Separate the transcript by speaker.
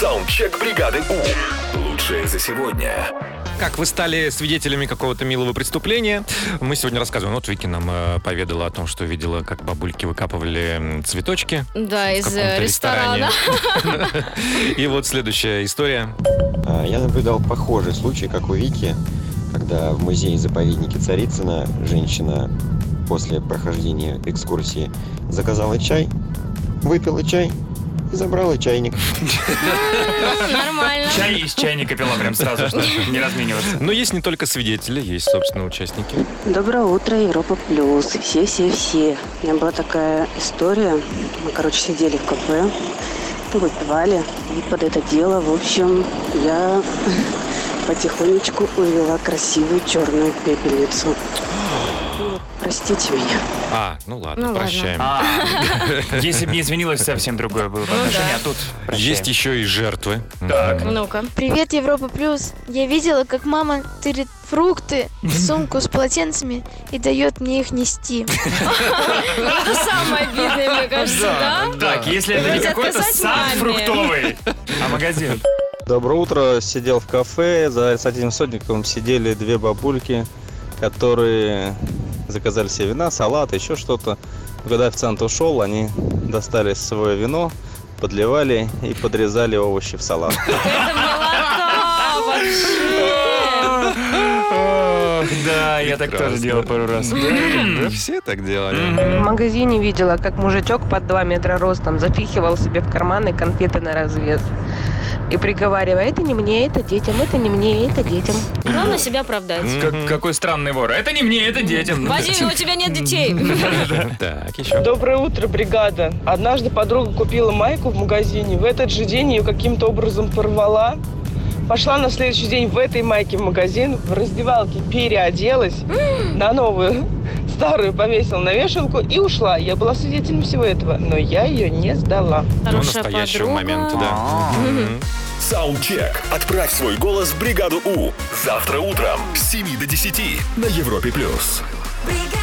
Speaker 1: Саундчек бригады У. Лучшее за сегодня.
Speaker 2: Как вы стали свидетелями какого-то милого преступления? Мы сегодня рассказываем. Вот Вики нам э, поведала о том, что видела, как бабульки выкапывали цветочки.
Speaker 3: Да,
Speaker 2: в
Speaker 3: из э, ресторана.
Speaker 2: ресторане. И вот следующая история.
Speaker 4: А, Я наблюдал похожий случай, как у Вики, когда в музее-заповеднике Царицына женщина после прохождения экскурсии заказала чай, выпила чай забрала чайник.
Speaker 3: Нормально.
Speaker 5: Чай из чайника пила прям сразу, чтобы не размениваться.
Speaker 2: Но есть не только свидетели, есть, собственно, участники.
Speaker 6: Доброе утро, Европа Плюс. Все-все-все. У меня была такая история. Мы, короче, сидели в кафе, выпивали. И под это дело, в общем, я потихонечку увела красивую черную пепельницу. Ну, Простите меня.
Speaker 2: А, ну ладно,
Speaker 3: Ну
Speaker 2: прощаем.
Speaker 5: А, если бы не извинилась, совсем другое было бы отношение, а тут прощаем.
Speaker 2: Есть еще и жертвы.
Speaker 5: Так.
Speaker 3: Ну-ка.
Speaker 7: Привет, Европа Плюс. Я видела, как мама тырит фрукты в сумку с полотенцами и дает мне их нести.
Speaker 3: Это самое обидное, мне кажется, да?
Speaker 5: Так, если это не какой-то сад фруктовый, а магазин.
Speaker 8: Доброе утро. Сидел в кафе, за одним сотником сидели две бабульки, которые заказали себе вина, салат, еще что-то. Когда официант ушел, они достали свое вино, подливали и подрезали овощи в салат.
Speaker 5: Да, я так тоже делал пару раз.
Speaker 2: Да все так делали.
Speaker 9: В магазине видела, как мужичок под 2 метра ростом запихивал себе в карманы конфеты на развес. И приговаривая, это не мне, это детям, это не мне, это детям.
Speaker 3: Главное себя оправдать.
Speaker 5: Как- Какой странный вор. Это не мне, это детям.
Speaker 3: Вадим, у тебя нет детей.
Speaker 2: Так, еще.
Speaker 10: Доброе утро, бригада. Однажды подруга купила майку в магазине. В этот же день ее каким-то образом порвала. Пошла на следующий день в этой майке в магазин, в раздевалке переоделась, на новую старую повесила на вешалку и ушла. Я была свидетелем всего этого, но я ее не сдала.
Speaker 2: До
Speaker 3: Хорошая
Speaker 2: настоящего
Speaker 3: подруга.
Speaker 2: момента, да. Мгм.
Speaker 1: Саундчек. Отправь свой голос в бригаду У. Завтра утром с 7 до 10 на Европе+. плюс.
Speaker 11: бригада.